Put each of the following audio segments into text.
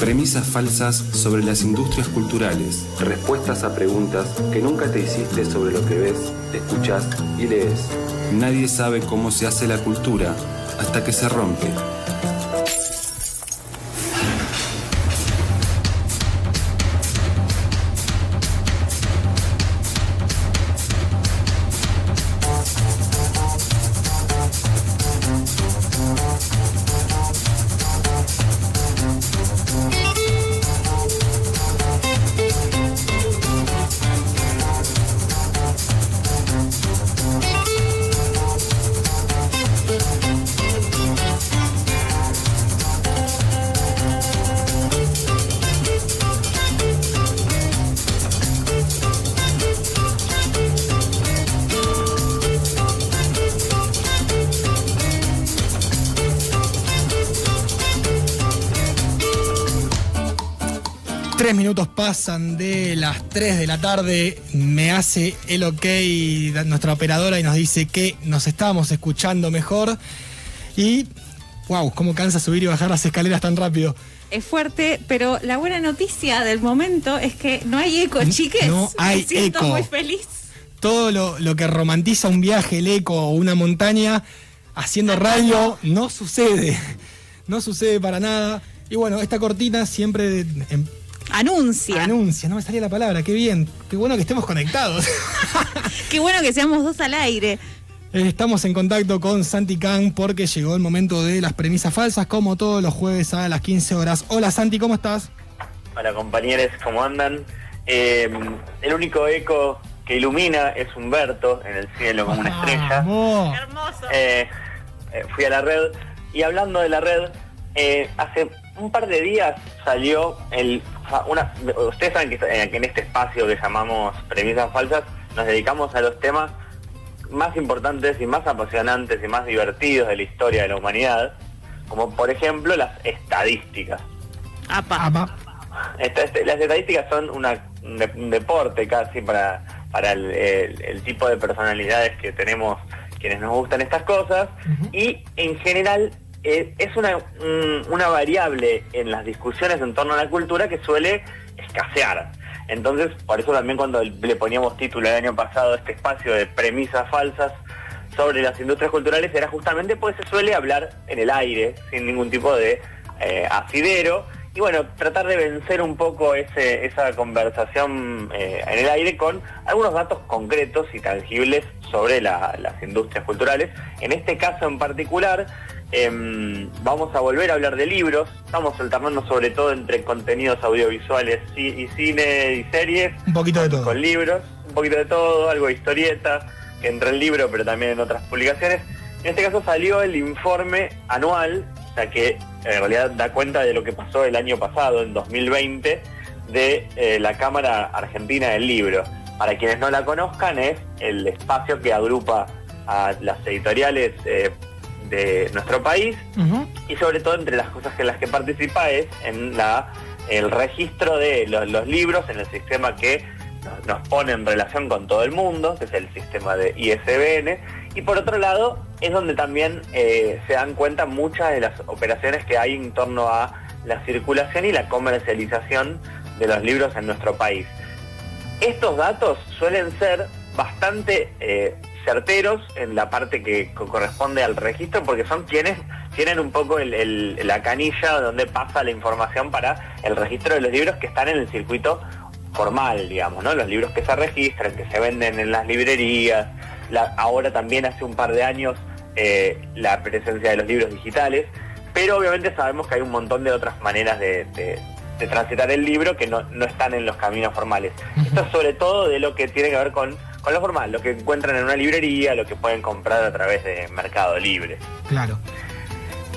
Premisas falsas sobre las industrias culturales. Respuestas a preguntas que nunca te hiciste sobre lo que ves, escuchas y lees. Nadie sabe cómo se hace la cultura hasta que se rompe. Tres minutos pasan de las 3 de la tarde, me hace el ok nuestra operadora y nos dice que nos estamos escuchando mejor. Y, wow, cómo cansa subir y bajar las escaleras tan rápido. Es fuerte, pero la buena noticia del momento es que no hay eco, chiques. No hay Me siento eco. muy feliz. Todo lo, lo que romantiza un viaje, el eco o una montaña, haciendo radio, no sucede. No sucede para nada. Y bueno, esta cortina siempre em, Anuncia. anuncia, no me salía la palabra, qué bien, qué bueno que estemos conectados. Qué bueno que seamos dos al aire. Eh, Estamos en contacto con Santi Kang porque llegó el momento de las premisas falsas, como todos los jueves a las 15 horas. Hola Santi, ¿cómo estás? Hola compañeros, ¿cómo andan? Eh, el único eco que ilumina es Humberto en el cielo como una estrella. Vamos. Hermoso. Eh, eh, fui a la red y hablando de la red, eh, hace un par de días salió el... Una, ustedes saben que, eh, que en este espacio que llamamos premisas falsas nos dedicamos a los temas más importantes y más apasionantes y más divertidos de la historia de la humanidad, como por ejemplo las estadísticas. Apa. Apa. Esta- este- las estadísticas son una- un, de- un deporte casi para, para el, el- el tipo de personalidades que tenemos quienes nos gustan estas cosas y en general es una, un- una variable en las discusiones en torno a la cultura que suele escasear. Entonces, por eso también cuando le poníamos título el año pasado a este espacio de premisas falsas sobre las industrias culturales era justamente porque se suele hablar en el aire, sin ningún tipo de eh, asidero. Y bueno, tratar de vencer un poco ese, esa conversación eh, en el aire con algunos datos concretos y tangibles sobre la- las industrias culturales. En este caso en particular, em, vamos a volver a hablar de libros. Estamos alternando sobre todo entre contenidos audiovisuales y, y cine y series Un poquito de todo. con libros, un poquito de todo, algo de historieta, que entra en libro, pero también en otras publicaciones. En este caso salió el informe anual, o sea que en realidad da cuenta de lo que pasó el año pasado, en 2020, de eh, la Cámara Argentina del Libro. Para quienes no la conozcan, es el espacio que agrupa a las editoriales eh, de nuestro país y sobre todo entre las cosas en las que participa es en la el registro de lo- los, libros en el sistema que nos, nos pone en relación con todo el mundo, que es el sistema de ISBN, y por otro lado es donde también eh, se dan cuenta muchas de las operaciones que hay en torno a la circulación y la comercialización de los libros en nuestro país. Estos datos suelen ser bastante eh, certeros en la parte que co- corresponde al registro porque son quienes tienen un poco el- el- la canilla donde pasa la información para el registro de los libros que están en el circuito formal, digamos, ¿no? Los libros que se registran, que se venden en las librerías, la- ahora también hace un par de años eh, la presencia de los libros digitales, pero obviamente sabemos que hay un montón de otras maneras de, de- de transitar el libro que no, no están en los caminos formales. Esto es sobre todo de lo que tiene que ver con, con lo formal, lo que encuentran en una librería, lo que pueden comprar a través de Mercado Libre. Claro.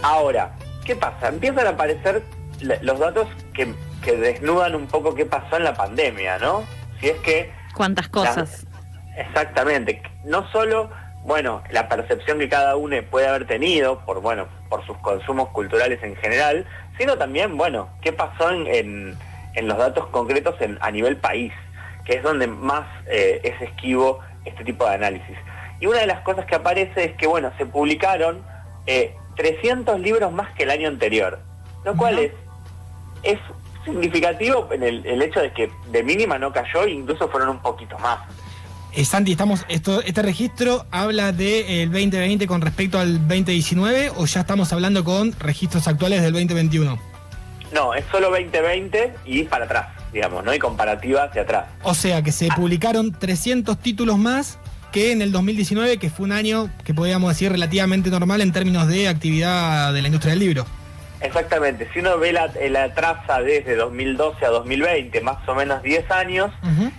Ahora, ¿qué pasa? Empiezan a aparecer los datos que, que desnudan un poco qué pasó en la pandemia, ¿no? Si es que Cuántas cosas. Exactamente. No solo, bueno, la percepción que cada uno puede haber tenido por, bueno, por sus consumos culturales en general, sino también, bueno, qué pasó en, en- en los datos concretos en- a nivel país, que es donde más eh, es esquivo este tipo de análisis. Y una de las cosas que aparece es que, bueno, se publicaron eh, 300 libros más que el año anterior. lo cual es, es significativo en el, el hecho de que de mínima no cayó, incluso fueron un poquito más. Eh, Santi, estamos, esto, ¿este registro habla del 2020 con respecto al 2019 o ya estamos hablando con registros actuales del 2021? No, es solo 2020 y para atrás, digamos, ¿no? Y comparativa hacia atrás. O sea que se publicaron 300 títulos más que en el 2019, que fue un año que podríamos decir relativamente normal en términos de actividad de la industria del libro. Exactamente, si uno ve la, la traza desde 2012 a 2020, más o menos 10 años,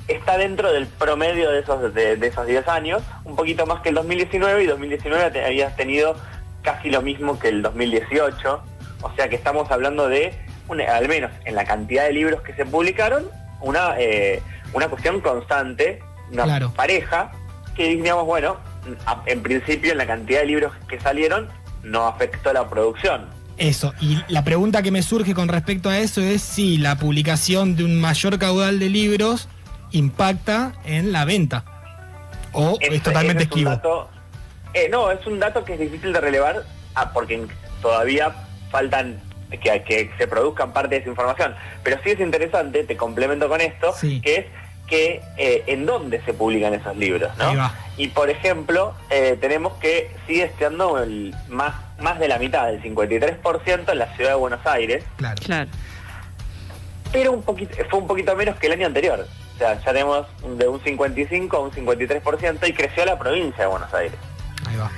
está dentro del promedio de esos, de, de esos 10 años, un poquito más que el 2019 y 2019 te- habías tenido casi lo mismo que el 2018, o sea que estamos hablando de, una- al menos en la cantidad de libros que se publicaron, una, eh, una cuestión constante, una Claro. pareja, que digamos, bueno, a- en principio en la cantidad de libros que salieron no afectó la producción. Eso, y la pregunta que me surge con respecto a eso es si la publicación de un mayor caudal de libros impacta en la venta. O es, Ese- totalmente ese es esquivo. dato- eh, no, es un dato que es difícil de relevar ah, porque todavía faltan que, que se produzcan parte de esa información. Pero sí es interesante, te complemento con esto, Sí. que es que eh, en dónde se publican esos libros, ¿no? Y por ejemplo, eh, tenemos que sigue estando el, más, más de la mitad, del 53% en la ciudad de Buenos Aires, Claro. Claro. pero un poquito, fue un poquito menos que el año anterior. O sea, ya tenemos de un 55 a un 53% y creció la provincia de Buenos Aires. Ahí va.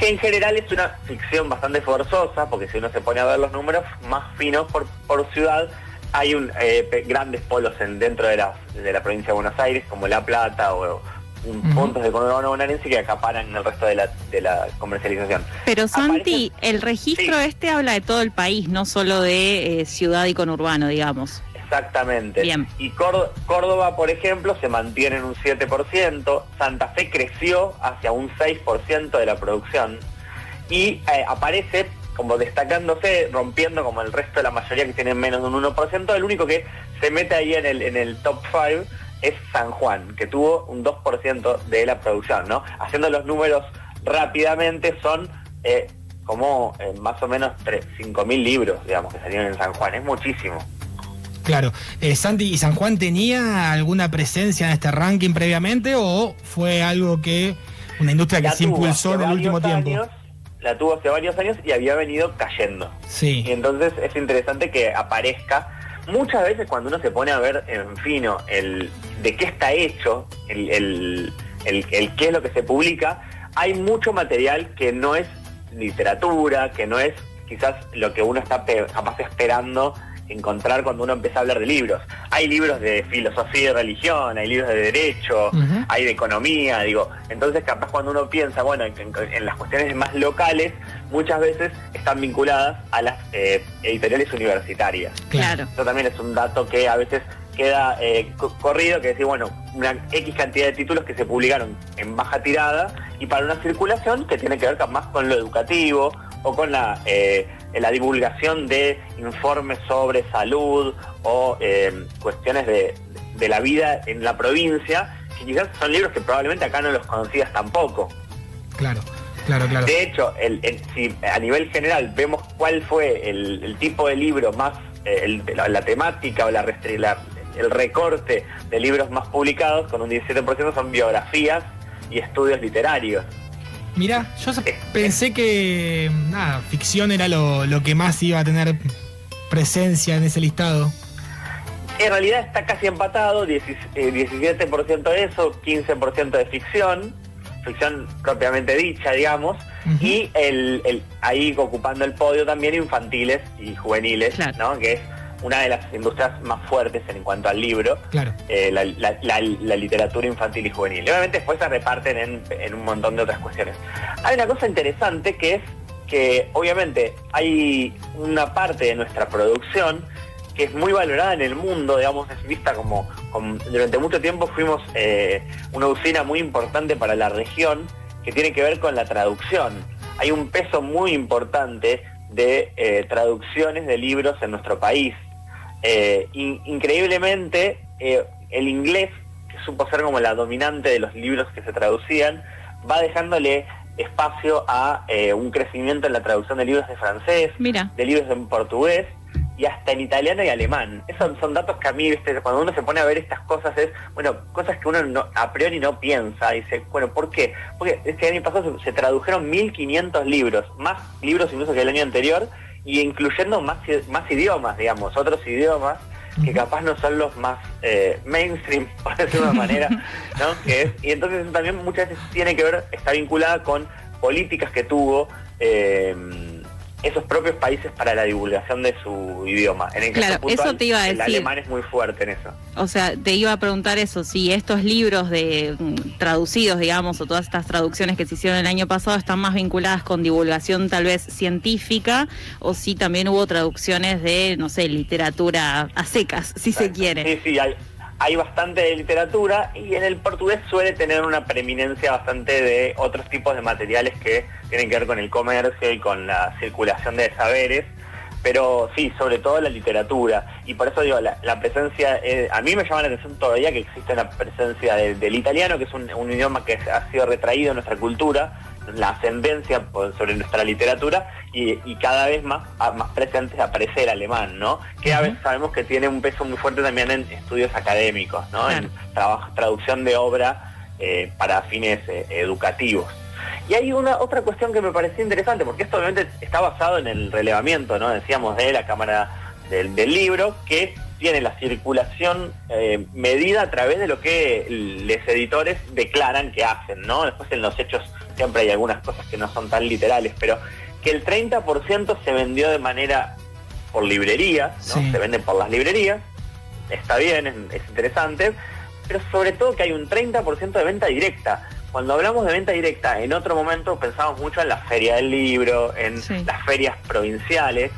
Que en general es una ficción bastante forzosa, porque si uno se pone a ver los números más finos por, por ciudad, hay un, eh, grandes polos en, dentro de la, de la provincia de Buenos Aires, como La Plata o un- Ujú. puntos de conurbano bonaerense que acaparan el resto de la, de la comercialización. Pero Santi, Aparece- el registro Sí. este habla de todo el país, no solo de eh, ciudad y conurbano, digamos. Exactamente. Bien. Y Córdo- Córdoba, por ejemplo, se mantiene en un 7%, Santa Fe creció hacia un 6% de la producción y eh, aparece como destacándose, rompiendo como el resto de la mayoría que tienen menos de un 1%, el único que se mete ahí en el, en el top 5 es San Juan, que tuvo un 2% de la producción, ¿no? Haciendo los números rápidamente son eh, como eh, más o menos 5.000 libros, digamos, que salieron en San Juan, es muchísimo. Claro. Eh, Santi, ¿y San Juan tenía alguna presencia en este ranking previamente o fue algo que una industria que se impulsó en el último tiempo? la tuvo hace varios años y había venido cayendo. Y Sí. entonces es interesante que aparezca. Muchas veces cuando uno se pone a ver en fino el de qué está hecho, el, el, el- el qué es lo que se publica, hay mucho material que no es literatura, que no es quizás lo que uno está capaz esperando encontrar cuando uno empieza a hablar de libros. Hay libros de filosofía y religión, hay libros de derecho, hay de economía, digo. Entonces, capaz cuando uno piensa, bueno, en, las cuestiones más locales, muchas veces están vinculadas a las eh, editoriales universitarias. Claro. Eso también es un dato que a veces queda eh, co- corrido, que decir, bueno, una X cantidad de títulos que se publicaron en baja tirada y para una circulación que tiene que ver más con lo educativo o con la, eh, la divulgación de informes sobre salud o eh, cuestiones de, de la vida en la provincia, que quizás son libros que probablemente acá no los conocías tampoco. Claro, claro, claro. De hecho, el, el- si a nivel general vemos cuál fue el, el tipo de libro más, eh, la, la temática o la, la- el recorte de libros más publicados, con un 17% son biografías y estudios literarios. Mira, yo pensé que nada, ficción era lo, lo que más iba a tener presencia en ese listado. En realidad está casi empatado, 10 eh, 17% de eso, 15% de ficción, ficción propiamente dicha, digamos, y el, el- ahí ocupando el podio también infantiles y juveniles, Claro. ¿no? que es una de las industrias más fuertes en cuanto al libro, Claro. eh, la, la- la- la literatura infantil y juvenil. Y obviamente después se reparten en, en un montón de otras cuestiones. Hay una cosa interesante que es que obviamente hay una parte de nuestra producción que es muy valorada en el mundo, digamos, es vista como, como- durante mucho tiempo fuimos eh, una usina muy importante para la región que tiene que ver con la traducción. Hay un peso muy importante de eh, traducciones de libros en nuestro país. Eh, in- increíblemente, eh, el inglés, que supo ser como la dominante de los libros que se traducían, va dejándole espacio a eh, un crecimiento en la traducción de libros de francés, Mira. de libros en portugués y hasta en italiano y alemán. Esos son datos que a mí, ¿viste? cuando uno se pone a ver estas cosas, es, bueno, cosas que uno no- a priori no piensa. Dice, bueno, ¿por qué? Porque este año pasado se, se tradujeron 1.500 libros, más libros incluso que el año anterior, y incluyendo más, más idiomas, digamos, otros idiomas que capaz no son los más eh, mainstream, por decirlo de una manera, ¿no? Que es, y entonces eso también muchas veces tiene que ver, está vinculada con políticas que tuvo eh, esos propios países para la divulgación de su idioma. En el caso Claro, puntual, eso te iba a El decir. alemán es muy fuerte en eso. O sea, te iba a preguntar eso, si estos libros de mm, traducidos, digamos, o todas estas traducciones que se hicieron el año pasado están más vinculadas con divulgación tal vez científica, o si también hubo traducciones de, no sé, literatura a secas, si se quiere. Sí, sí, hay, hay bastante de literatura y en el portugués suele tener una preeminencia bastante de otros tipos de materiales que tienen que ver con el comercio y con la circulación de saberes. Pero sí, sobre todo la literatura. Y por eso digo, la, presencia, eh, a mí me llama la atención todavía que existe una presencia de- del italiano, que es un, un idioma que ha sido retraído en nuestra cultura, la ascendencia sobre nuestra literatura, y, y cada vez más, a- más presente aparece el alemán, ¿no? Que a veces sabemos que tiene un peso muy fuerte también en estudios académicos, ¿no? Claro. En trabajo- traducción de obra eh, para fines eh, educativos. Y hay una otra cuestión que me pareció interesante, porque esto obviamente está basado en el relevamiento, ¿no? Decíamos de la Cámara del, del Libro, que tiene la circulación eh, medida a través de lo que los editores declaran que hacen, ¿no? Después en los hechos siempre hay algunas cosas que no son tan literales, pero que el 30% se vendió de manera por librerías, ¿no? Sí. Se venden por las librerías, está bien, es, es interesante, pero sobre todo que hay un 30% de venta directa. Cuando hablamos de venta directa, en otro momento pensamos mucho en la feria del libro, en Sí. las ferias provinciales.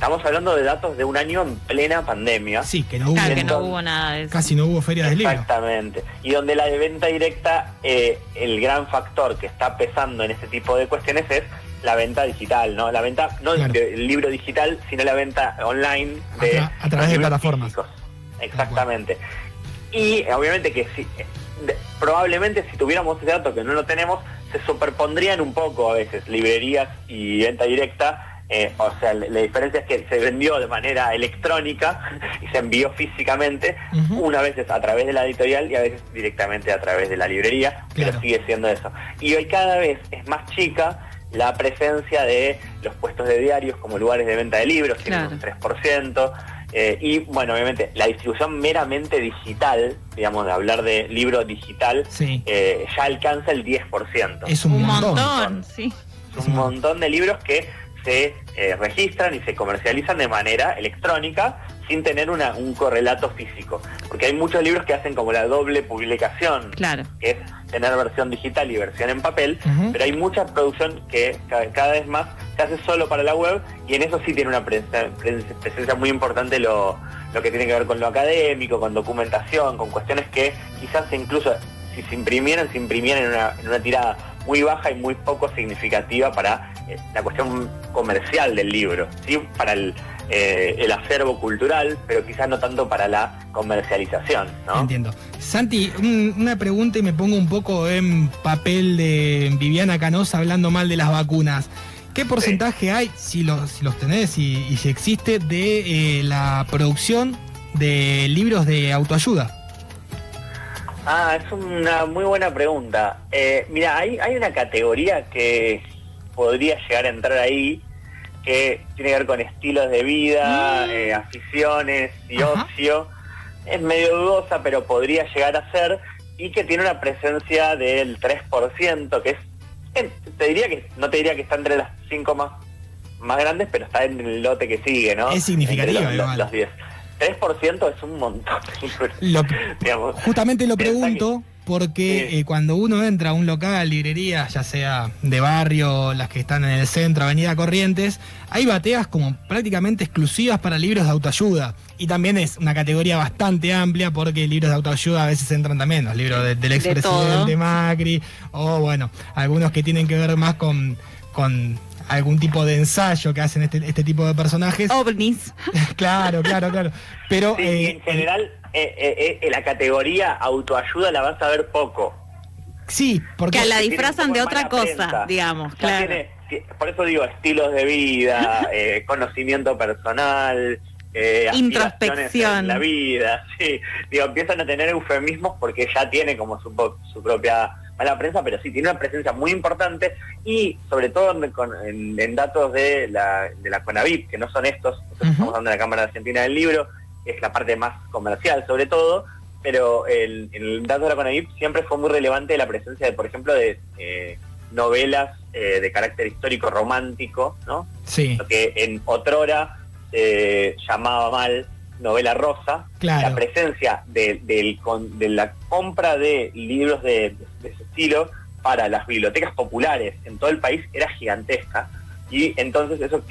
Estamos hablando de datos de un año en plena pandemia. Sí, que no hubo, Claro que no Entonces- hubo nada de eso. casi no hubo feria del libro. Exactamente. Y donde la de venta directa, eh, el gran factor que está pesando en este tipo de cuestiones es la venta digital, ¿no? La venta, no Claro. del libro digital, sino la venta online de A tra- a través de libros plataformas. físicos. Exactamente. Y obviamente que si, de- probablemente si tuviéramos ese dato que no lo tenemos, se superpondrían un poco a veces librerías y venta directa. Eh, o sea, la, la diferencia es que se vendió de manera electrónica y se envió físicamente, una vez a través de la editorial y a veces directamente a través de la librería, Claro. pero sigue siendo eso. Y hoy cada vez es más chica la presencia de los puestos de diarios como lugares de venta de libros, tienen Claro. un 3%, eh, y bueno, obviamente la distribución meramente digital, digamos, de hablar de libro digital, Sí. eh, ya alcanza el 10%. Es un, Un montón. montón, sí. Es un montón de libros que se eh, registran y se comercializan de manera electrónica sin tener una- un correlato físico. Porque hay muchos libros que hacen como la doble publicación, Claro. que es tener versión digital y versión en papel, pero hay mucha producción que ca- cada vez más se hace solo para la web y en eso sí tiene una presen- pres- presencia muy importante lo, lo que tiene que ver con lo académico, con documentación, con cuestiones que quizás incluso si se imprimieran, se imprimieran en una, en una tirada muy baja y muy poco significativa para eh, la cuestión comercial del libro, ¿sí? para el, eh, el acervo cultural, pero quizás no tanto para la comercialización. ¿no? Entiendo. Santi, un- una pregunta y me pongo un poco en papel de Viviana Canosa hablando mal de las vacunas. ¿Qué porcentaje hay, si los, si los tenés y, y si existe, de eh, la producción de libros de autoayuda? Ah, es una muy buena pregunta. Eh, mira, hay, hay una categoría que podría llegar a entrar ahí, que tiene que ver con estilos de vida, Mm. eh, aficiones y Ajá. ocio. Es medio dudosa, pero podría llegar a ser, y que tiene una presencia del 3%, que es, eh, te diría que, no te diría que está entre las cinco más, más grandes, pero está en el lote que sigue, ¿no? Es significativa, Entre los, los 10. 3% es un montón. Lo- digamos. Justamente lo pregunto porque Sí. eh, cuando uno entra a un local, librería, ya sea de barrio, las que están en el centro, Avenida Corrientes, hay bateas como prácticamente exclusivas para libros de autoayuda. Y también es una categoría bastante amplia porque libros de autoayuda a veces entran también, los libros de- del De expresidente todo. Macri, o bueno, algunos que tienen que ver más con, con algún tipo de ensayo que hacen este, este tipo de personajes. OVNIs. claro, claro, claro. Pero Sí, y eh, en general, eh, eh, eh, la categoría autoayuda la vas a ver poco. Sí, porque Que la disfrazan de otra cosa, prensa. digamos, Ya claro. tiene- ti- por eso digo, estilos de vida, eh, conocimiento personal, eh, aspiraciones Introspección. en la vida, sí. Digo, empiezan a tener eufemismos porque ya tiene como su, po- su propia mala prensa, pero sí, tiene una presencia muy importante y sobre todo en, en- en datos de la, de la CONAVIP, que no son estos, estos que estamos dando en la Cámara Argentina del Libro, es la parte más comercial sobre todo, pero el, el dato de la CONAVIP siempre fue muy relevante la presencia de, por ejemplo, de eh, novelas eh, de carácter histórico romántico, ¿no? sí, Lo que en otrora se llamaba mal novela rosa, Claro. la presencia de, del con- de la compra de libros de, de estilo para las bibliotecas populares en todo el país era gigantesca. Y entonces eso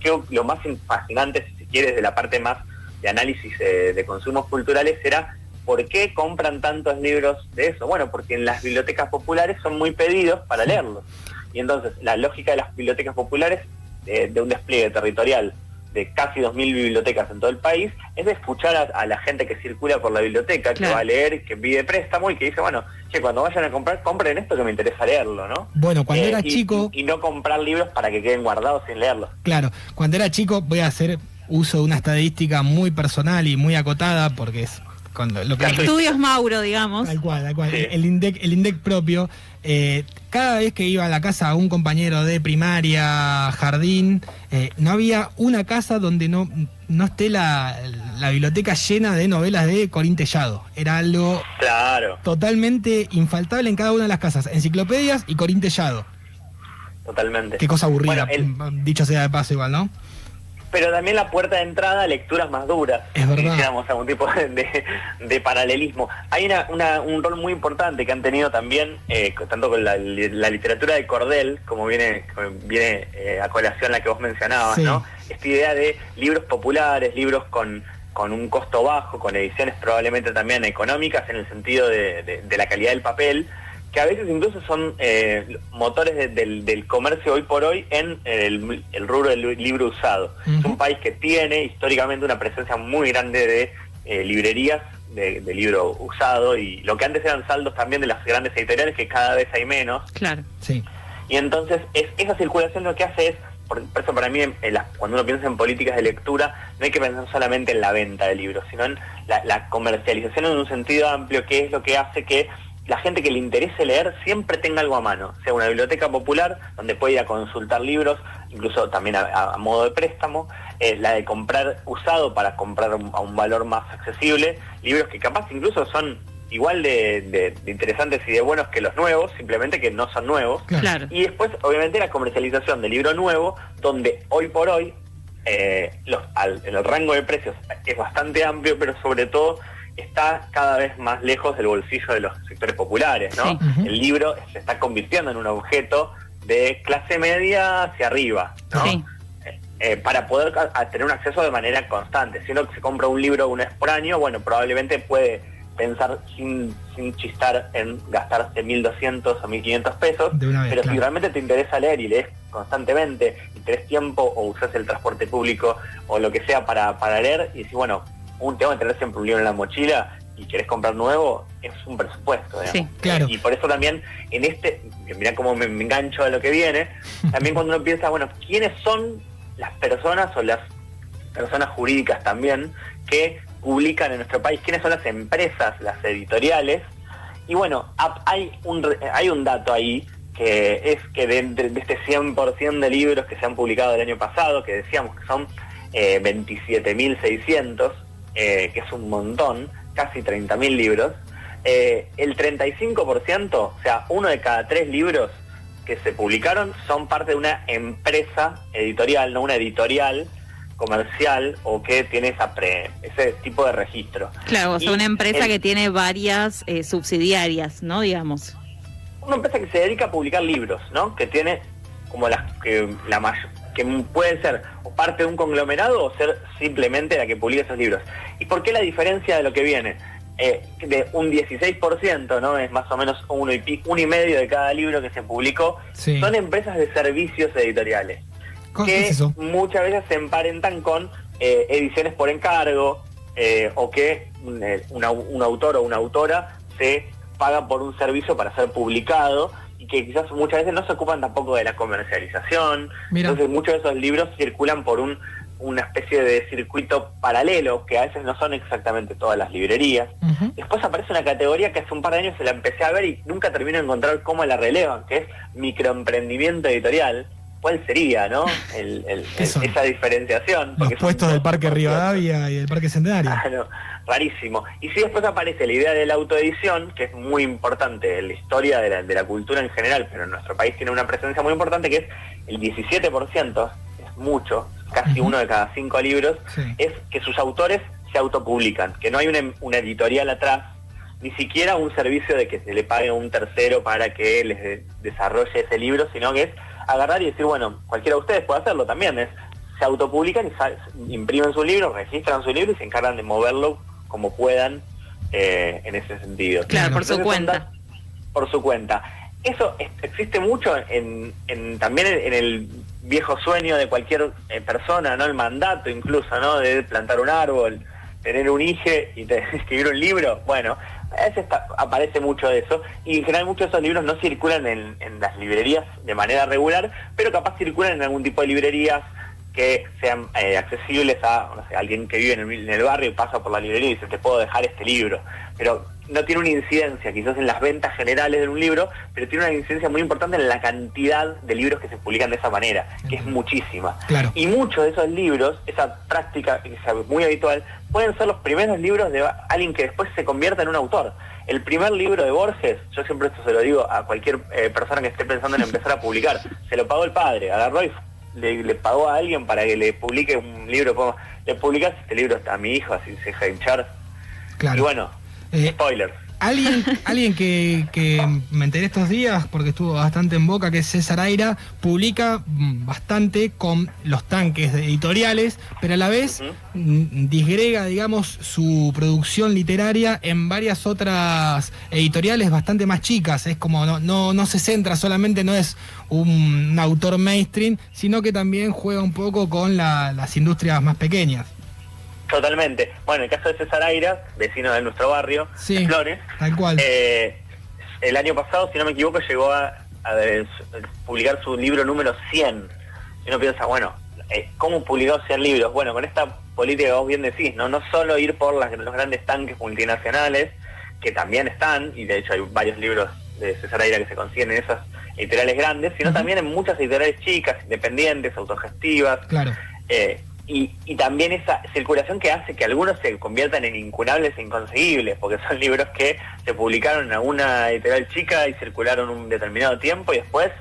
creo lo más fascinante, si se quiere, de la parte más de análisis eh, de consumos culturales era ¿por qué compran tantos libros de eso? Bueno, porque en las bibliotecas populares son muy pedidos para leerlos. Y entonces la lógica de las bibliotecas populares, eh, de un despliegue territorial de casi 2.000 bibliotecas en todo el país, es de escuchar a, a la gente que circula por la biblioteca, que va a leer, que pide préstamo y que dice, bueno, che, cuando vayan a comprar, compren esto que me interesa leerlo, ¿no? Bueno, cuando Eh, era y- chico, Y, y no comprar libros para que queden guardados sin leerlos. claro, cuando era chico voy a hacer uso de una estadística muy personal y muy acotada porque es cuando lo que Estudios Mauro, digamos. Tal cual, tal cual. Sí. El INDEC, el INDEC propio, eh, cada vez que iba a la casa un compañero de primaria, jardín, eh, no había una casa donde no, no esté la, la biblioteca llena de novelas de Corín Tellado. Era algo Claro, totalmente infaltable en cada una de las casas. Enciclopedias y Corín Tellado. totalmente. Qué cosa aburrida, Bueno, el- dicho sea de paso igual, ¿no? Pero también la puerta de entrada a lecturas más duras. Es verdad. Hiciéramos algún tipo de, de- de paralelismo. Hay una, una- un rol muy importante que han tenido también, eh, tanto con la, li- la literatura de Cordel, como viene, como viene eh, a colación la que vos mencionabas, Sí. ¿no? Esta idea de libros populares, libros con, con un costo bajo, con ediciones probablemente también económicas en el sentido de- de la calidad del papel, que a veces incluso son eh, motores de- del, del comercio hoy por hoy en el, el rubro del libro usado. Es un país que tiene históricamente una presencia muy grande de eh, librerías de, de libro usado y lo que antes eran saldos también de las grandes editoriales que cada vez hay menos. Claro. Sí. Y entonces es, esa circulación lo que hace es, por, por eso para mí en- las- cuando uno piensa en políticas de lectura, no hay que pensar solamente en la venta de libros, sino en la, la comercialización en un sentido amplio, que es lo que hace que la gente que le interese leer siempre tenga algo a mano, sea una biblioteca popular donde puede ir a consultar libros, incluso también a, modo de préstamo, eh, la de comprar usado para comprar un- a un valor más accesible, libros que capaz incluso son igual de, de- de interesantes y de buenos que los nuevos, simplemente que no son nuevos. Claro. Claro. Y después, obviamente, la comercialización del libro nuevo, donde hoy por hoy eh, los, al- el rango de precios es bastante amplio, pero sobre todo está cada vez más lejos del bolsillo de los sectores populares, ¿no? Sí. El libro se está convirtiendo en un objeto de clase media hacia arriba, ¿no? Sí. Eh, para poder tener un acceso de manera constante. Si uno se compra un libro una vez por año, bueno, probablemente puede pensar sin, sin chistar en gastarse 1.200 o 1.500 pesos, vez, pero si realmente te interesa leer y lees constantemente y tenés tiempo o usas el transporte público o lo que sea para, para leer y si bueno, un, tengo que tener siempre un libro en la mochila y querés comprar nuevo, es un presupuesto. digamos. Sí, claro. Y por eso también en este, mirá cómo me, me engancho a lo que viene, también cuando uno piensa, bueno, ¿quiénes son las personas o las personas jurídicas también que publican en nuestro país? ¿Quiénes son las empresas, las editoriales? Y bueno, hay un, hay un dato ahí que es que de, de- de este 100% de libros que se han publicado el año pasado, que decíamos que son eh, 27.600, eh, que es un montón, casi 30.000 libros, eh, el 35%, o sea, uno de cada tres libros que se publicaron son parte de una empresa editorial, no una editorial comercial o que tiene esa pre- ese tipo de registro. Claro, o sea, Y una empresa el- que tiene varias eh, subsidiarias, ¿no? Digamos. una empresa que se dedica a publicar libros, ¿no? Que tiene como las que la mayor, que puede ser o parte de un conglomerado o ser simplemente la que publica esos libros. ¿Y por qué la diferencia de lo que viene? Eh, de un 16%, ¿no? Es más o menos uno y, pi- uno y medio de cada libro que se publicó. Sí. Son empresas de servicios editoriales. ¿Qué que es muchas veces se emparentan con eh, ediciones por encargo eh, o que una- un autor o una autora se paga por un servicio para ser publicado y que quizás muchas veces no se ocupan tampoco de la comercialización. Entonces muchos de esos libros circulan por un una especie de circuito paralelo que a veces no son exactamente todas las librerías. Después aparece una categoría que hace un par de años se la empecé a ver y nunca termino de encontrar cómo la relevan, que es microemprendimiento editorial. ¿Cuál sería, no? esa diferenciación. Los puestos del Parque Rivadavia y del Parque Centenario. Ah, rarísimo. Y si después aparece la idea de la autoedición, que es muy importante en la historia de la, de la cultura en general, pero en nuestro país tiene una presencia muy importante, que es el 17%, es mucho, casi uno de cada cinco libros, es que sus autores se autopublican, que no hay una, editorial atrás, ni siquiera un servicio de que se le pague a un tercero para que les desarrolle ese libro, sino que es agarrar y decir, bueno, cualquiera de ustedes puede hacerlo también, es se autopublican y imprimen su libro, registran su libro y se encargan de moverlo como puedan eh, en ese sentido. Claro, por su cuenta. Por su cuenta. Eso existe mucho en, también en el viejo sueño de cualquier eh, persona, ¿no? El mandato incluso, ¿no? De plantar un árbol, tener un hijo y escribir un libro. Bueno, veces aparece mucho de eso y en general muchos de esos libros no circulan en, las librerías de manera regular, pero capaz circulan en algún tipo de librerías que sean eh, accesibles a alguien que vive en el, en el, barrio y pasa por la librería y dice, te puedo dejar este libro. Pero no tiene una incidencia quizás en las ventas generales de un libro, pero tiene una incidencia muy importante en la cantidad de libros que se publican de esa manera, que es muchísima. Y muchos de esos libros, esa práctica que es muy habitual, pueden ser los primeros libros de alguien que después se convierta en un autor. El primer libro de Borges, yo siempre esto se lo digo a cualquier eh, persona que esté pensando en empezar a publicar, se lo pagó el padre, agarró y le, pagó a alguien para que le publique un libro, como, le publicas este libro a mi hijo, así se deja hinchar. Y bueno, eh, Spoiler. Alguien, alguien que, me enteré estos días, porque estuvo bastante en boca, que es César Aira, publica mm, bastante con los tanques editoriales, pero a la vez mm, disgrega, digamos, su producción literaria en varias otras editoriales bastante más chicas. Es como no, no, no se centra solamente, no es un, autor mainstream, sino que también juega un poco con las industrias más pequeñas. Totalmente. Bueno, el caso de César Aira, vecino de nuestro barrio, de Flores, tal cual. Eh, el año pasado, si no me equivoco, llegó a, publicar su libro número 100. Y uno piensa, bueno, eh, ¿cómo publicó 100 libros? Bueno, con esta política que vos bien decís, ¿no? No solo ir por las, los grandes tanques multinacionales, que también están, y de hecho hay varios libros de César Aira que se consiguen en esas editoriales grandes, sino también en muchas editoriales chicas, independientes, autogestivas. Claro. Eh, y, y, también esa circulación que hace que algunos se conviertan en incunables e inconseguibles, porque son libros que se publicaron en alguna editorial chica y circularon un determinado tiempo y después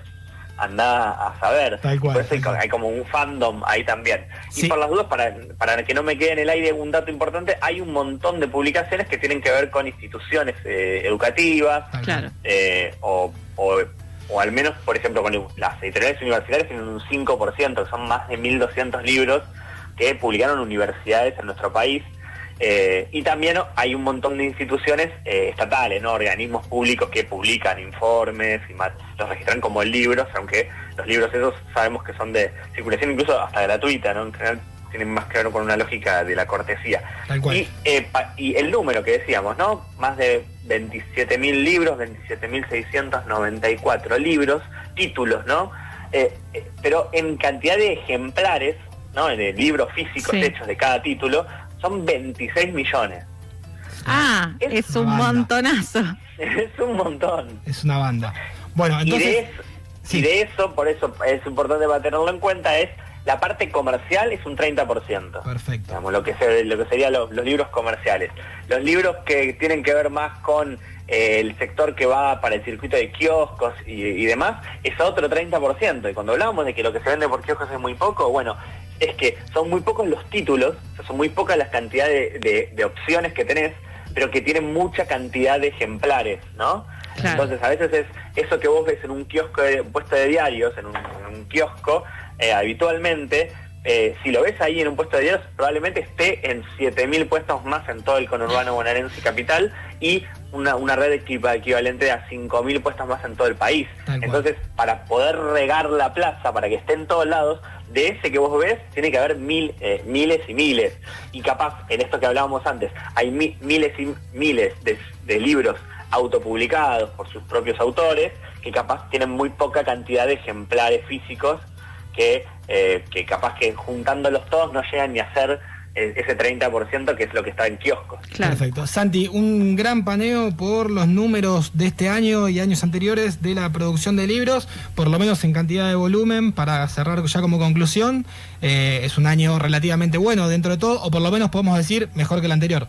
anda a saber. por eso hay, como un fandom ahí también. Y por las dudas, para, para que no me quede en el aire un dato importante, hay un montón de publicaciones que tienen que ver con instituciones eh, educativas eh, o, o, o, al menos, por ejemplo, con las editoriales universitarias tienen un 5%, que son más de 1.200 libros que publicaron universidades en nuestro país. Eh, y también hay un montón de instituciones eh, estatales, ¿no? organismos públicos que publican informes y los registran como libros, aunque los libros esos sabemos que son de circulación incluso hasta gratuita, ¿no? en general tienen más que ver con una lógica de la cortesía. Y, eh, y el número que decíamos, ¿no? Más de 27.000 libros, 27.694 libros, títulos, ¿no? pero en cantidad de ejemplares ¿no? En el libro físico hechos de cada título, son 26 millones. Ah, es, un montonazo. Es un montón. Es una banda. Bueno, entonces... Y de, eso, por eso es importante para tenerlo en cuenta, es la parte comercial es un 30%. Perfecto. lo que, lo que serían los, libros comerciales. Los libros que tienen que ver más con eh, el sector que va para el circuito de kioscos y, demás, es otro 30%. Y cuando hablábamos de que lo que se vende por kioscos es muy poco, bueno, es que son muy pocos los títulos, son muy pocas las cantidades de, opciones que tenés, pero que tienen mucha cantidad de ejemplares, ¿no? Entonces a veces es eso que vos ves en un kiosco de puesto de diarios, en un, kiosco, eh, habitualmente, eh, si lo ves ahí en un puesto de diarios, probablemente esté en 7.000 puestos más en todo el conurbano bonaerense y capital y una, una red equivalente a 5.000 puestos más en todo el país. Entonces, para poder regar la plaza, para que esté en todos lados, de ese que vos ves, tiene que haber mil, eh, miles y miles. Y capaz, en esto que hablábamos antes, hay miles y miles de, libros autopublicados por sus propios autores, que capaz tienen muy poca cantidad de ejemplares físicos que, eh, que capaz que juntándolos todos no llegan ni a ser ese 30% que es lo que está en kioscos. Perfecto. Santi, un gran paneo por los números de este año y años anteriores de la producción de libros, por lo menos en cantidad de volumen, para cerrar ya como conclusión. Eh, es un año relativamente bueno dentro de todo, o por lo menos podemos decir mejor que el anterior.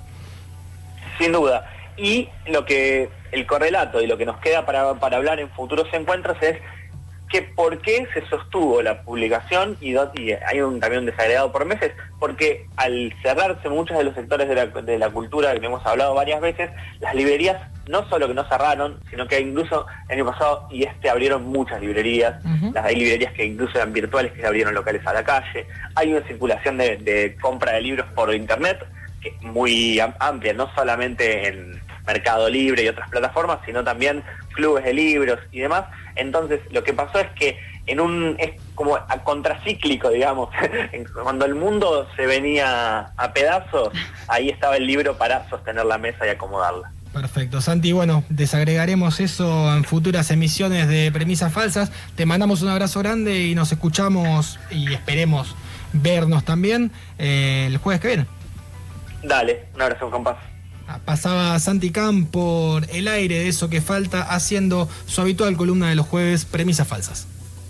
Sin duda. Y lo que el correlato y lo que nos queda para, para hablar en futuros encuentros es que por qué se sostuvo la publicación y, hay un, también un desagregado por meses, porque al cerrarse muchos de los sectores de la, de la cultura que hemos hablado varias veces, las librerías no solo que no cerraron, sino que incluso el año pasado y este abrieron muchas librerías, las hay librerías que incluso eran virtuales que se abrieron locales a la calle, hay una circulación de, de compra de libros por internet que es muy amplia, no solamente en Mercado Libre y otras plataformas, sino también clubes de libros y demás. Entonces, lo que pasó es que en un es como a contracíclico, digamos, cuando el mundo se venía a pedazos, ahí estaba el libro para sostener la mesa y acomodarla. Perfecto, Santi. Bueno, desagregaremos eso en futuras emisiones de Premisas Falsas. Te mandamos un abrazo grande y nos escuchamos y esperemos vernos también eh, el jueves que viene. Dale, un abrazo, compás. Pasaba Santi Camp por el aire de eso que falta, haciendo su habitual columna de los jueves, premisas falsas.